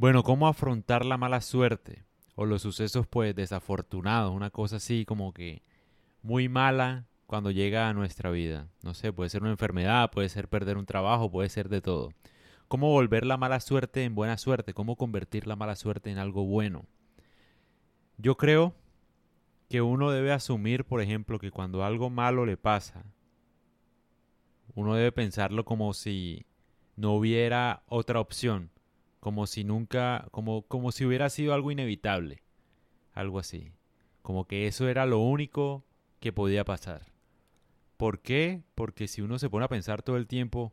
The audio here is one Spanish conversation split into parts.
Bueno, ¿cómo afrontar la mala suerte? O los sucesos pues desafortunados, una cosa así como que muy mala cuando llega a nuestra vida. No sé, puede ser una enfermedad, puede ser perder un trabajo, puede ser de todo. ¿Cómo volver la mala suerte en buena suerte? ¿Cómo convertir la mala suerte en algo bueno? Yo creo que uno debe asumir, por ejemplo, que cuando algo malo le pasa, uno debe pensarlo como si no hubiera otra opción, como si nunca, como, como si hubiera sido algo inevitable, algo así, como que eso era lo único que podía pasar. ¿Por qué? Porque si uno se pone a pensar todo el tiempo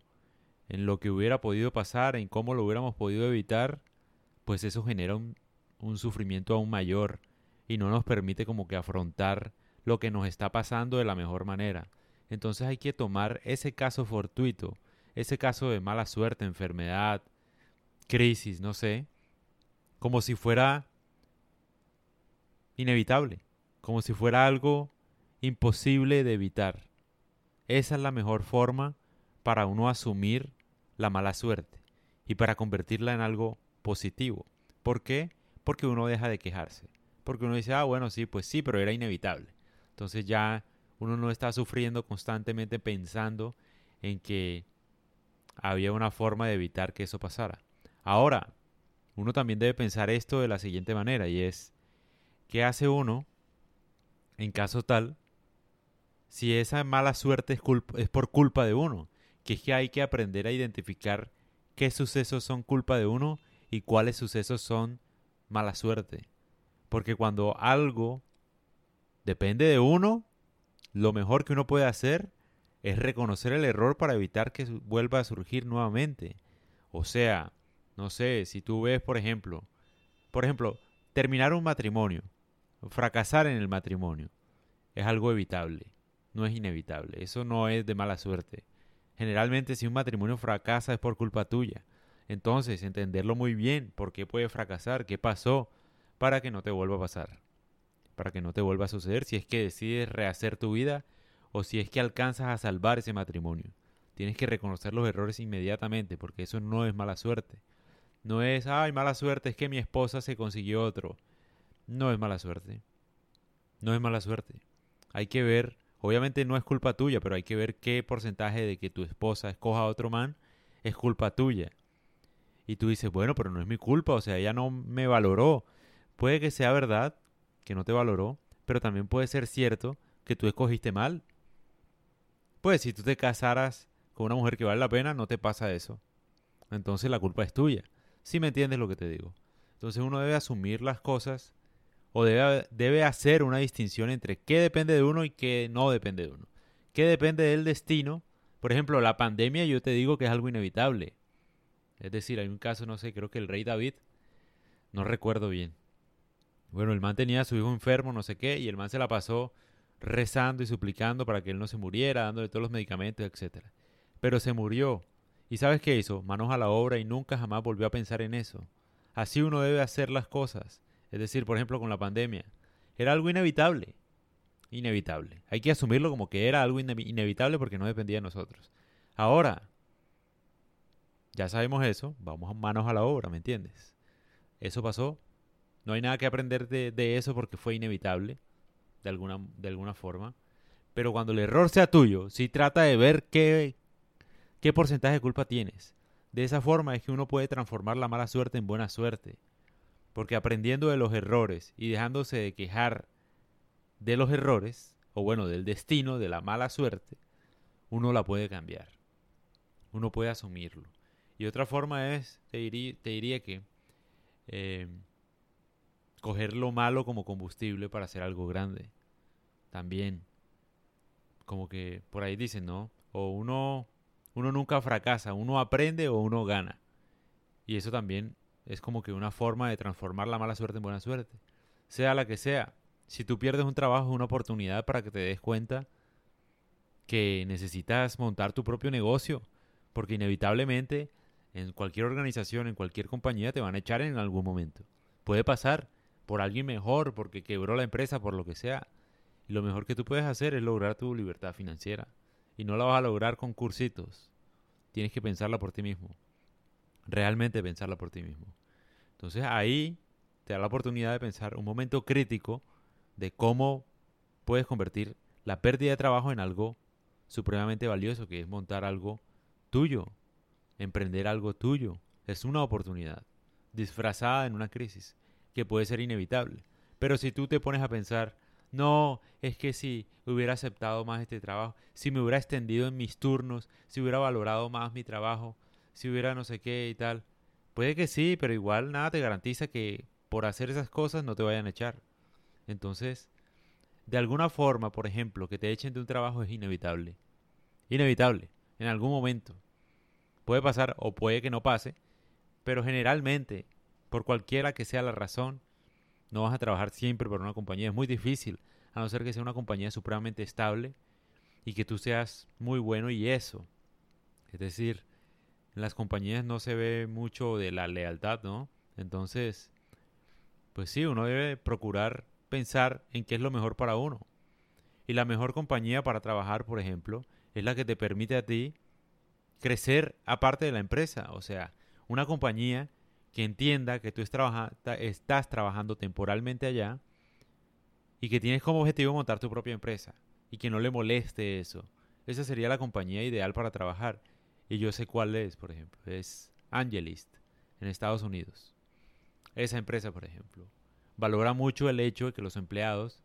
en lo que hubiera podido pasar, en cómo lo hubiéramos podido evitar, pues eso genera un, sufrimiento aún mayor y no nos permite como que afrontar lo que nos está pasando de la mejor manera. Entonces hay que tomar ese caso fortuito, ese caso de mala suerte, enfermedad, crisis, no sé, como si fuera inevitable, como si fuera algo imposible de evitar. Esa es la mejor forma para uno asumir la mala suerte y para convertirla en algo positivo. ¿Por qué? Porque uno deja de quejarse. Porque uno dice, ah, bueno, sí, pues sí, pero era inevitable. Entonces ya uno no está sufriendo constantemente pensando en que había una forma de evitar que eso pasara. Ahora, uno también debe pensar esto de la siguiente manera y es, ¿qué hace uno en caso tal si esa mala suerte es, es por culpa de uno? Que es que hay que aprender a identificar qué sucesos son culpa de uno y cuáles sucesos son mala suerte. Porque cuando algo depende de uno, lo mejor que uno puede hacer es reconocer el error para evitar que vuelva a surgir nuevamente. O sea, no sé, si tú ves, por ejemplo, por ejemplo, terminar un matrimonio, fracasar en el matrimonio, es algo evitable, no es inevitable, eso no es de mala suerte. Generalmente si un matrimonio fracasa es por culpa tuya. Entonces, entenderlo muy bien, por qué puede fracasar, qué pasó, para que no te vuelva a pasar, para que no te vuelva a suceder si es que decides rehacer tu vida o si es que alcanzas a salvar ese matrimonio. Tienes que reconocer los errores inmediatamente porque eso no es mala suerte. No es, ay, mala suerte, es que mi esposa se consiguió otro. No es mala suerte. No es mala suerte. Hay que ver, obviamente no es culpa tuya, pero hay que ver qué porcentaje de que tu esposa escoja a otro man es culpa tuya. Y tú dices, bueno, pero no es mi culpa, o sea, ella no me valoró, Puede que sea verdad, que no te valoró, pero también puede ser cierto que tú escogiste mal. Pues si tú te casaras con una mujer que vale la pena, no te pasa eso. Entonces la culpa es tuya. Si me entiendes lo que te digo. Entonces uno debe asumir las cosas o debe, debe hacer una distinción entre qué depende de uno y qué no depende de uno. ¿Qué depende del destino? Por ejemplo, la pandemia yo te digo que es algo inevitable. Es decir, hay un caso, no sé, creo que el rey David, no recuerdo bien, bueno, el man tenía a su hijo enfermo, no sé qué, y el man se la pasó rezando y suplicando para que él no se muriera, dándole todos los medicamentos, etc. Pero se murió. ¿Y sabes qué hizo? Manos a la obra y nunca jamás volvió a pensar en eso. Así uno debe hacer las cosas. Es decir, por ejemplo, con la pandemia. Era algo inevitable. Inevitable. Hay que asumirlo como que era algo inevitable porque no dependía de nosotros. Ahora, ya sabemos eso, vamos manos a la obra, ¿me entiendes? Eso pasó, no hay nada que aprender de, eso porque fue inevitable, de alguna, de alguna forma. Pero cuando el error sea tuyo, si trata de ver qué, qué porcentaje de culpa tienes. De esa forma es que uno puede transformar la mala suerte en buena suerte. Porque aprendiendo de los errores y dejándose de quejar de los errores, o bueno, del destino, de la mala suerte, uno la puede cambiar. Uno puede asumirlo. Y otra forma es, te diría, que eh, coger lo malo como combustible para hacer algo grande. También. Como que por ahí dicen, ¿no? O uno, uno nunca fracasa, uno aprende o uno gana. Y eso también es como que una forma de transformar la mala suerte en buena suerte. Sea la que sea. Si tú pierdes un trabajo es una oportunidad para que te des cuenta que necesitas montar tu propio negocio. Porque inevitablemente en cualquier organización, en cualquier compañía te van a echar en algún momento. Puede pasar por alguien mejor, porque quebró la empresa, por lo que sea. Y lo mejor que tú puedes hacer es lograr tu libertad financiera. Y no la vas a lograr con cursitos. Tienes que pensarla por ti mismo. Realmente pensarla por ti mismo. Entonces ahí te da la oportunidad de pensar un momento crítico de cómo puedes convertir la pérdida de trabajo en algo supremamente valioso, que es montar algo tuyo, emprender algo tuyo. Es una oportunidad disfrazada en una crisis que puede ser inevitable. Pero si tú te pones a pensar, no, es que si hubiera aceptado más este trabajo, si me hubiera extendido en mis turnos, si hubiera valorado más mi trabajo, si hubiera no sé qué y tal. Puede que sí, pero igual nada te garantiza que por hacer esas cosas no te vayan a echar. Entonces, de alguna forma, por ejemplo, que te echen de un trabajo es inevitable. Inevitable, en algún momento. Puede pasar o puede que no pase, pero generalmente, por cualquiera que sea la razón, no vas a trabajar siempre para una compañía. Es muy difícil, a no ser que sea una compañía supremamente estable y que tú seas muy bueno y eso. Es decir, en las compañías no se ve mucho de la lealtad, ¿no? Entonces, pues sí, uno debe procurar pensar en qué es lo mejor para uno. Y la mejor compañía para trabajar, por ejemplo, es la que te permite a ti crecer aparte de la empresa. O sea, una compañía que entienda que tú estás trabajando temporalmente allá y que tienes como objetivo montar tu propia empresa y que no le moleste eso. Esa sería la compañía ideal para trabajar. Y yo sé cuál es, por ejemplo. Es Angelist en Estados Unidos. Esa empresa, por ejemplo, valora mucho el hecho de que los empleados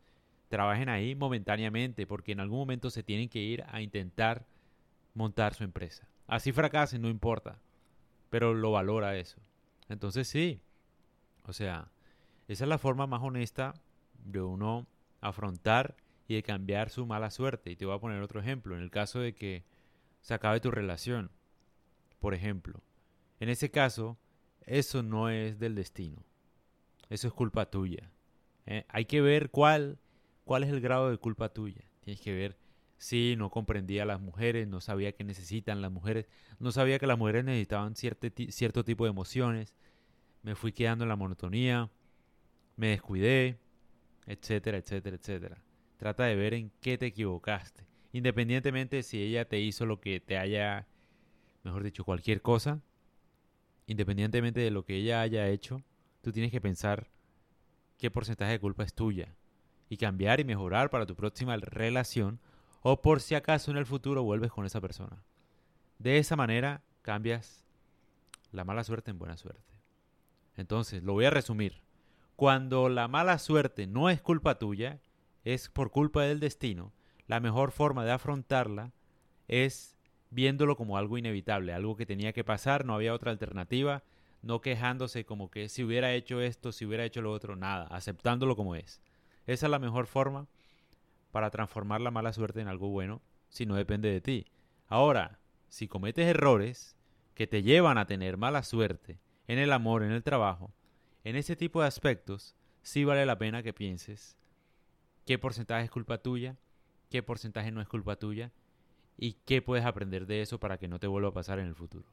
trabajen ahí momentáneamente porque en algún momento se tienen que ir a intentar montar su empresa. Así fracasen, no importa, pero lo valora eso. Entonces sí, o sea, esa es la forma más honesta de uno afrontar y de cambiar su mala suerte. Y te voy a poner otro ejemplo. En el caso de que se acabe tu relación, por ejemplo. En ese caso, eso no es del destino. Eso es culpa tuya. ¿eh? Hay que ver cuál, cuál es el grado de culpa tuya. Tienes que ver si no comprendía a las mujeres, no sabía qué necesitan las mujeres, no sabía que las mujeres necesitaban cierto, cierto tipo de emociones, me fui quedando en la monotonía, me descuidé, etcétera, etcétera, etcétera. Trata de ver en qué te equivocaste. Independientemente si ella te hizo lo que te haya, mejor dicho, cualquier cosa, independientemente de lo que ella haya hecho, tú tienes que pensar qué porcentaje de culpa es tuya y cambiar y mejorar para tu próxima relación o por si acaso en el futuro vuelves con esa persona. De esa manera cambias la mala suerte en buena suerte. Entonces, lo voy a resumir. Cuando la mala suerte no es culpa tuya, es por culpa del destino, la mejor forma de afrontarla es viéndolo como algo inevitable, algo que tenía que pasar, no había otra alternativa, no quejándose como que si hubiera hecho esto, si hubiera hecho lo otro, nada, aceptándolo como es. Esa es la mejor forma para transformar la mala suerte en algo bueno si no depende de ti. Ahora, si cometes errores que te llevan a tener mala suerte, en el amor, en el trabajo, en ese tipo de aspectos, sí vale la pena que pienses qué porcentaje es culpa tuya, qué porcentaje no es culpa tuya y qué puedes aprender de eso para que no te vuelva a pasar en el futuro.